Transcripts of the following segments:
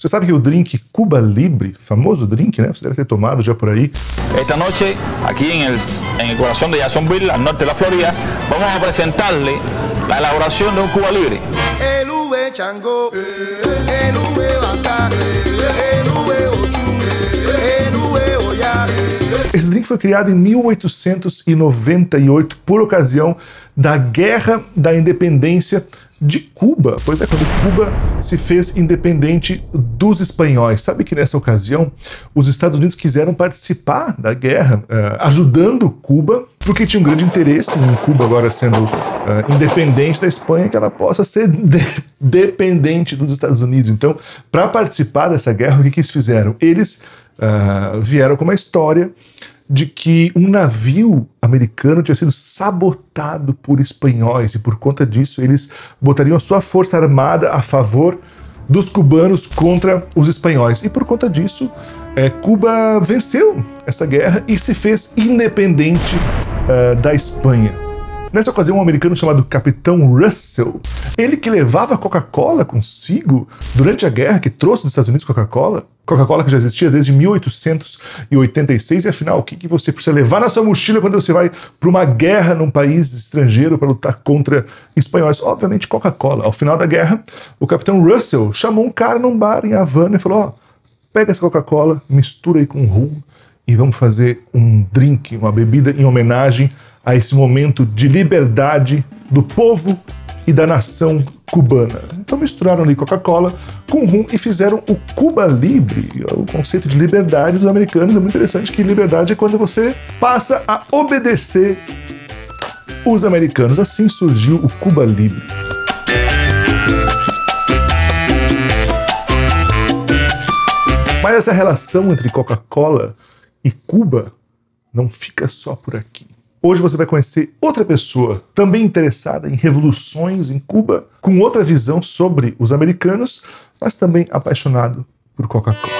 Você sabe que o drink Cuba Libre, famoso drink, né? Você deve ter tomado já por aí. Esta noche, aquí en el, en el corazón de Jacksonville, al norte de la Florida, vamos a presentarle la elaboración de un Cuba Libre. El V Chango, el V Bata, el Drink foi criado em 1898 por ocasião da Guerra da Independência de Cuba. Pois é, quando Cuba se fez independente dos espanhóis. Sabe que nessa ocasião os Estados Unidos quiseram participar da guerra, eh, ajudando Cuba, porque tinha um grande interesse em Cuba agora sendo eh, independente da Espanha, que ela possa ser de- dependente dos Estados Unidos. Então, para participar dessa guerra, o que, que eles fizeram? Eles ah, vieram com uma história de que um navio americano tinha sido sabotado por espanhóis e por conta disso eles botariam a sua força armada a favor dos cubanos contra os espanhóis. E por conta disso, eh, Cuba venceu essa guerra e se fez independente eh, da Espanha. Nessa ocasião, um americano chamado Capitão Russell, ele que levava Coca-Cola consigo durante a guerra, que trouxe dos Estados Unidos Coca-Cola, Coca-Cola que já existia desde 1886, e afinal, o que, que você precisa levar na sua mochila quando você vai para uma guerra num país estrangeiro para lutar contra espanhóis? Obviamente, Coca-Cola. Ao final da guerra, o Capitão Russell chamou um cara num bar em Havana e falou: Ó, pega essa Coca-Cola, mistura aí com rum e vamos fazer um drink, uma bebida em homenagem a esse momento de liberdade do povo e da nação cubana. Então misturaram ali Coca-Cola com rum e fizeram o Cuba Libre, o conceito de liberdade dos americanos. É muito interessante que liberdade é quando você passa a obedecer os americanos. Assim surgiu o Cuba Libre. Mas essa relação entre Coca-Cola e Cuba não fica só por aqui. Hoje você vai conhecer outra pessoa também interessada em revoluções em Cuba, com outra visão sobre os americanos, mas também apaixonado por Coca-Cola.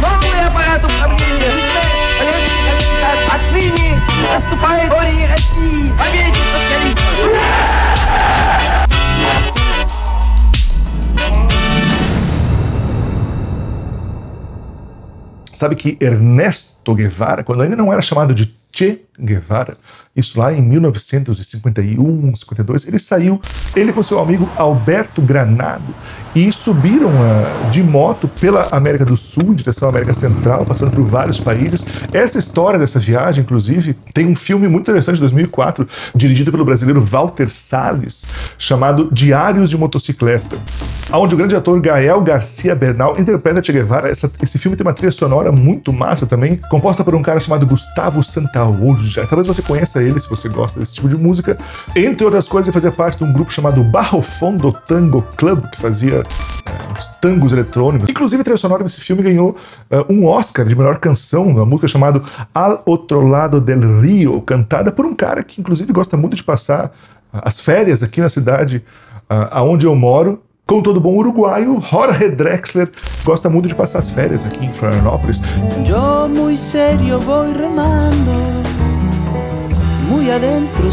Новый аппарат управления. Отныне наступает горе России. Победе социализма. Sabe que Ernesto Guevara, quando ainda não era chamado de Che Guevara, isso lá em 1951, 52, ele saiu, ele com seu amigo Alberto Granado, e subiram ah, de moto pela América do Sul, em direção à América Central, passando por vários países. Essa história dessa viagem, inclusive, tem um filme muito interessante de 2004, dirigido pelo brasileiro Walter Salles, chamado Diários de Motocicleta, onde o grande ator Gael Garcia Bernal interpreta Che Guevara. Essa- esse filme tem uma trilha sonora muito massa também, composta por um cara chamado Gustavo Santaolalla. Talvez você conheça ele se você gosta desse tipo de música. Entre outras coisas, ele fazia parte de um grupo chamado Barro Fondo Tango Club, que fazia é, uns tangos eletrônicos. Inclusive, a trilha sonora desse filme ganhou é, um Oscar de melhor canção, uma música chamada Al Otro Lado del Rio, cantada por um cara que, inclusive, gosta muito de passar as férias aqui na cidade ah, aonde eu moro. Com todo bom uruguaio, Jorge Drexler gosta muito de passar as férias aqui em Florianópolis. Yo muy serio voy remando, muy adentro.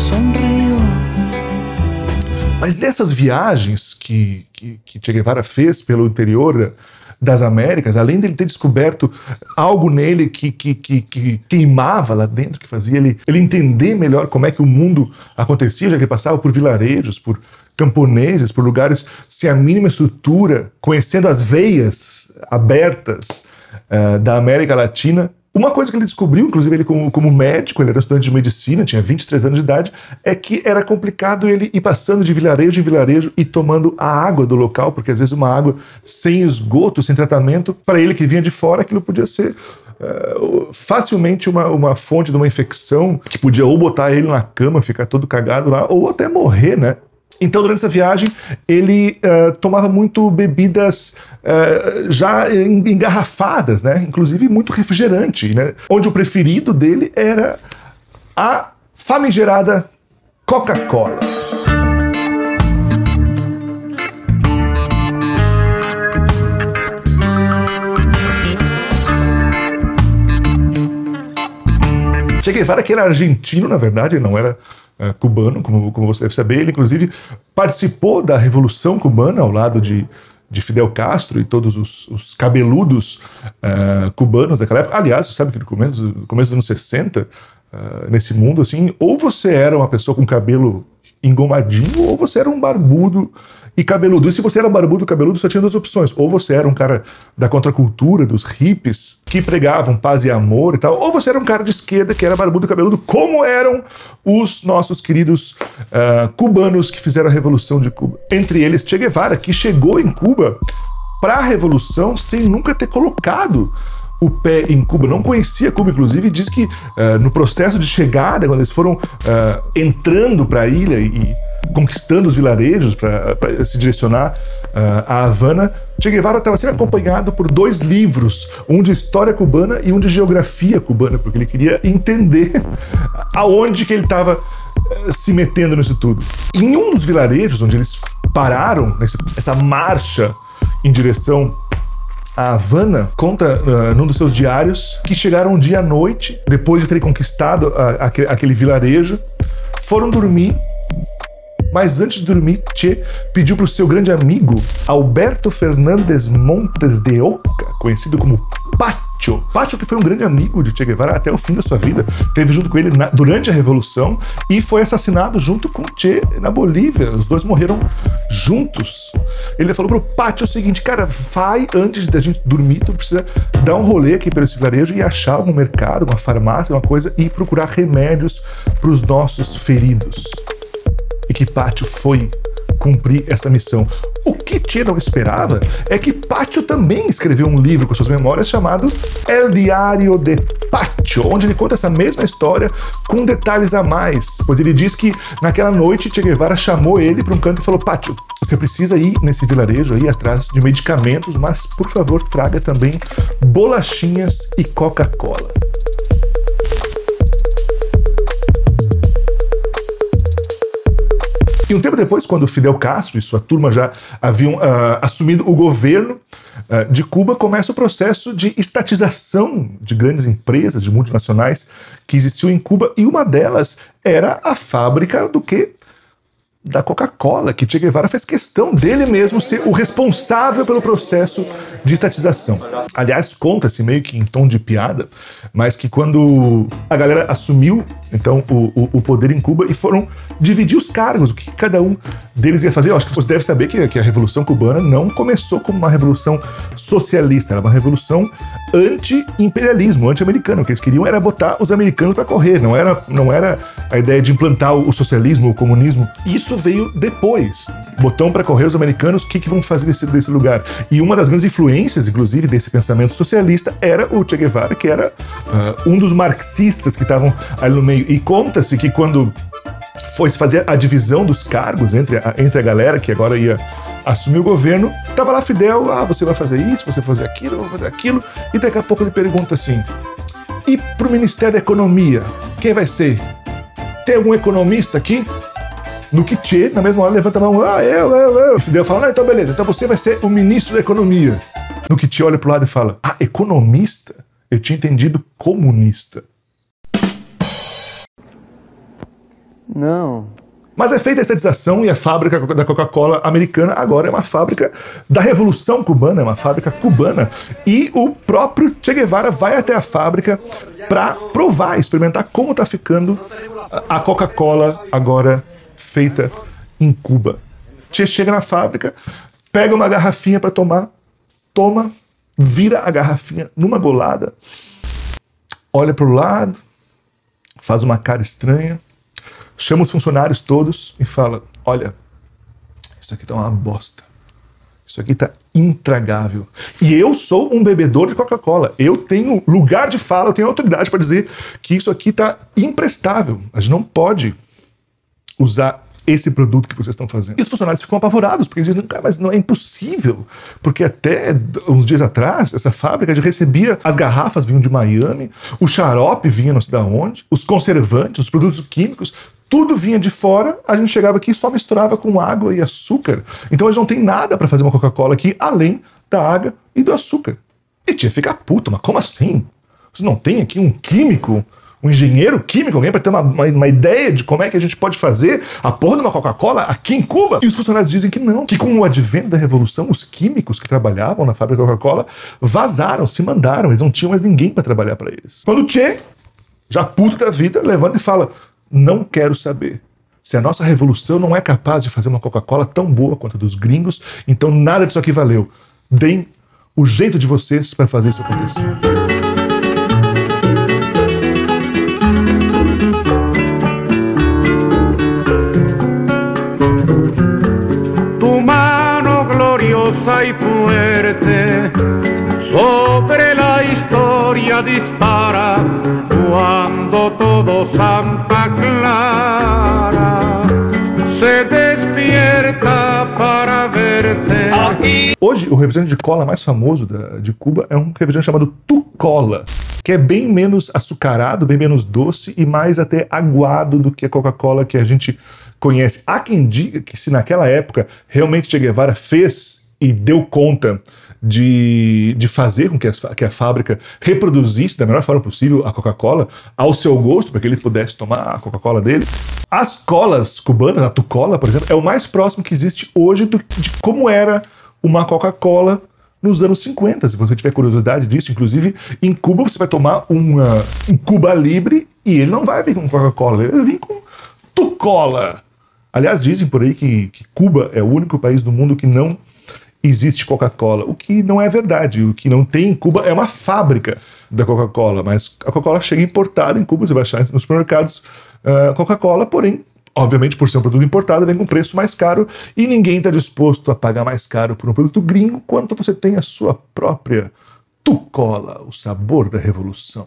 Mas nessas viagens que, que, que Che Guevara fez pelo interior das Américas, além dele ter descoberto algo nele que, que, que, que queimava lá dentro, que fazia ele, ele entender melhor como é que o mundo acontecia, já que ele passava por vilarejos, por camponeses, por lugares sem a mínima estrutura, conhecendo as veias abertas eh, da América Latina, uma coisa que ele descobriu, inclusive ele como, como médico, ele era estudante de medicina, tinha 23 anos de idade, é que era complicado ele ir passando de vilarejo em vilarejo e tomando a água do local, porque às vezes uma água sem esgoto, sem tratamento, para ele que vinha de fora, aquilo podia ser eh, facilmente uma, uma fonte de uma infecção que podia ou botar ele na cama, ficar todo cagado lá, ou até morrer, né? Então, durante essa viagem, ele eh, tomava muito bebidas eh, já en- engarrafadas, né? Inclusive muito refrigerante, né? Onde o preferido dele era a famigerada Coca-Cola. Che Guevara, que era argentino, na verdade, ele não era eh, cubano, como, como você deve saber. Ele, inclusive, participou da Revolução Cubana ao lado de, de Fidel Castro e todos os, os cabeludos eh, cubanos daquela época. Aliás, você sabe que no começo, no começo dos anos 60, eh, nesse mundo, assim, ou você era uma pessoa com cabelo engomadinho, ou você era um barbudo e cabeludo. E se você era barbudo e cabeludo, só tinha duas opções. Ou você era um cara da contracultura, dos hippies, que pregavam paz e amor e tal, ou você era um cara de esquerda que era barbudo e cabeludo, como eram os nossos queridos uh, cubanos que fizeram a Revolução de Cuba. Entre eles, Che Guevara, que chegou em Cuba para a Revolução sem nunca ter colocado o pé em Cuba, não conhecia Cuba, inclusive, e diz que uh, no processo de chegada, quando eles foram uh, entrando para a ilha e conquistando os vilarejos para se direcionar uh, a Havana, Che Guevara estava sendo acompanhado por dois livros, um de história cubana e um de geografia cubana, porque ele queria entender aonde que ele estava se metendo nisso tudo. Em um dos vilarejos onde eles pararam nessa marcha em direção a Havana conta uh, num dos seus diários que chegaram um dia à noite, depois de terem conquistado aquele, aquele vilarejo, foram dormir mas antes de dormir, Che pediu para o seu grande amigo Alberto Fernandes Montes de Oca, conhecido como Pacho que foi um grande amigo de Che Guevara até o fim da sua vida, teve junto com ele na, durante a Revolução e foi assassinado junto com Che na Bolívia. Os dois morreram juntos. Ele falou pro Pacho o seguinte, cara, vai antes da gente dormir, tu precisa dar um rolê aqui pelo vilarejo e achar algum mercado, uma farmácia, uma coisa e procurar remédios para os nossos feridos e que Pátio foi cumprir essa missão. O que não esperava é que Pátio também escreveu um livro com suas memórias chamado El Diário de Pátio, onde ele conta essa mesma história com detalhes a mais, pois ele diz que naquela noite Che Guevara chamou ele para um canto e falou: Pátio, você precisa ir nesse vilarejo aí atrás de medicamentos, mas por favor traga também bolachinhas e Coca-Cola. E um tempo depois, quando Fidel Castro e sua turma já haviam uh, assumido o governo uh, de Cuba, começa o processo de estatização de grandes empresas, de multinacionais que existiu em Cuba, e uma delas era a fábrica do que da Coca-Cola, que Che Guevara fez questão dele mesmo ser o responsável pelo processo de estatização. Aliás, conta-se meio que em tom de piada, mas que quando a galera assumiu então o, o, o, poder em Cuba e foram dividir os cargos, o que cada um deles ia fazer. Eu acho que você deve saber que, que a Revolução Cubana não começou como uma revolução socialista, era uma revolução anti-imperialismo, anti-americano. O que eles queriam era botar os americanos para correr, não era, não era a ideia de implantar o socialismo, o comunismo. Isso veio depois. Botão para correr os americanos, o que, que vão fazer desse, desse lugar? E uma das grandes influências, inclusive, desse pensamento socialista era o Che Guevara, que era uh, um dos marxistas que estavam ali no meio e conta-se que quando foi fazer a divisão dos cargos entre a, entre a galera que agora ia assumir o governo, tava lá Fidel, ah, você vai fazer isso, você vai fazer aquilo, vai fazer aquilo, e daqui a pouco ele pergunta assim: e pro Ministério da Economia, quem vai ser? Tem algum economista aqui? No que na mesma hora, levanta a mão, ah, eu, eu, eu. E Fidel fala, não, então beleza, então você vai ser o ministro da Economia. No que olha pro lado e fala, ah, economista? Eu tinha entendido comunista. Não. Mas é feita a estatização e a fábrica da Coca-Cola americana agora é uma fábrica da Revolução Cubana, é uma fábrica cubana. E o próprio Che Guevara vai até a fábrica para provar, experimentar como está ficando a Coca-Cola agora feita em Cuba. Che chega na fábrica, pega uma garrafinha para tomar, toma, vira a garrafinha numa golada, olha para o lado, faz uma cara estranha chama os funcionários todos e fala: Olha, isso aqui tá uma bosta. Isso aqui tá intragável. E eu sou um bebedor de Coca-Cola. Eu tenho lugar de fala, eu tenho autoridade para dizer que isso aqui tá imprestável. A gente não pode usar esse produto que vocês estão fazendo. E os funcionários ficam apavorados, porque eles dizem, cara, mas não é impossível. Porque até uns dias atrás, essa fábrica já recebia, as garrafas vinham de Miami, o xarope vinha não sei de onde, os conservantes, os produtos químicos, tudo vinha de fora, a gente chegava aqui e só misturava com água e açúcar. Então a gente não tem nada para fazer uma Coca-Cola aqui além da água e do açúcar. E tinha que ficar puto, mas como assim? Você não tem aqui um químico, um engenheiro químico, alguém para ter uma, uma, uma, ideia de como é que a gente pode fazer a porra de uma Coca-Cola aqui em Cuba? E os funcionários dizem que não, que com o advento da revolução, os químicos que trabalhavam na fábrica Coca-Cola vazaram, se mandaram, eles não tinham mais ninguém para trabalhar para eles. Quando o Che, já puto da vida, levanta e fala: Não quero saber. Se a nossa revolução não é capaz de fazer uma Coca-Cola tão boa quanto a dos gringos, então nada disso aqui valeu. Deem o jeito de vocês para fazer isso acontecer. Y fuerte sobre la historia dispara cuando todo Santa Clara se despierta para verte. Hoje, o refrigerante de cola mais famoso da- de Cuba é um refrigerante chamado Tucola, que é bem menos açucarado, bem menos doce e mais até aguado do que a Coca-Cola que a gente conhece. Há quem diga que se naquela época realmente Che Guevara fez e deu conta de, de fazer com que, as- que a fábrica reproduzisse da melhor forma possível a Coca-Cola ao seu gosto, para que ele pudesse tomar a Coca-Cola dele. As colas cubanas, a Tucola, por exemplo, é o mais próximo que existe hoje do- de como era uma Coca-Cola nos anos 50. Se você tiver curiosidade disso, inclusive em Cuba você vai tomar uma, um Cuba Libre e ele não vai vir com Coca-Cola, ele vai vir com Tucola. Aliás, dizem por aí que, que Cuba é o único país do mundo que não existe Coca-Cola, o que não é verdade. O que não tem em Cuba é uma fábrica da Coca-Cola, mas a Coca-Cola chega importada em Cuba, você vai achar nos supermercados ah, Coca-Cola, porém, obviamente, por ser um produto importado, vem com um preço mais caro e ninguém está disposto a pagar mais caro por um produto gringo quanto você tem a sua própria Tucola, o sabor da revolução.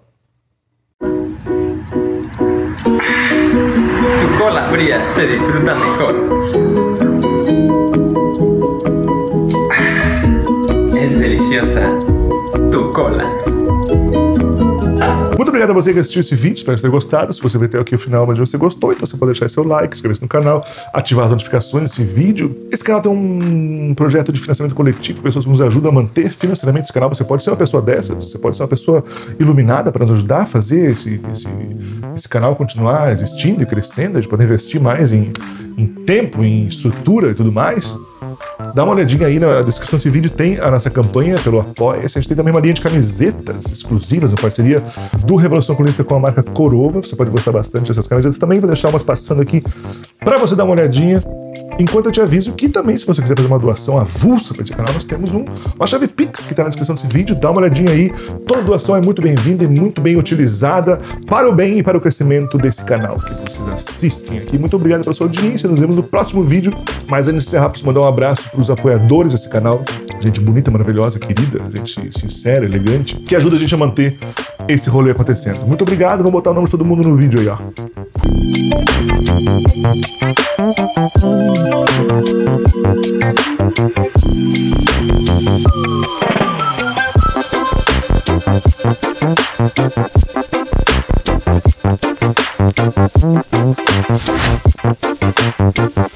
Tu cola fría se disfruta mejor. Deliciosa. Tu cola. Muito obrigado a você que assistiu esse vídeo, espero que tenha gostado. Se você veio até aqui o final, mas você gostou, então você pode deixar seu like, inscrever-se no canal, ativar as notificações desse vídeo. Esse canal tem um projeto de financiamento coletivo, pessoas que nos ajudam a manter financeiramente esse canal. Você pode ser uma pessoa dessas, você pode ser uma pessoa iluminada para nos ajudar a fazer esse, esse, esse canal continuar existindo e crescendo, a gente pode investir mais em, em tempo, em estrutura e tudo mais. Dá uma olhadinha aí na descrição desse vídeo, tem a nossa campanha pelo apoia A gente tem também uma linha de camisetas exclusivas, em parceria do Revolução Comunista com a marca Corova. Você pode gostar bastante dessas camisetas também. Vou deixar umas passando aqui para você dar uma olhadinha. Enquanto eu te aviso que também, se você quiser fazer uma doação avulsa para esse canal, nós temos um, uma chave Pix que está na descrição desse vídeo. Dá uma olhadinha aí. Toda doação é muito bem-vinda e muito bem utilizada para o bem e para o crescimento desse canal que vocês assistem aqui. Muito obrigado pela sua audiência. Nos vemos no próximo vídeo. Mas antes de encerrar, preciso mandar um abraço para os apoiadores desse canal. Gente bonita, maravilhosa, querida, gente sincera, elegante, que ajuda a gente a manter esse rolê acontecendo. Muito obrigado. Vamos botar o nome de todo mundo no vídeo aí, ó. Thank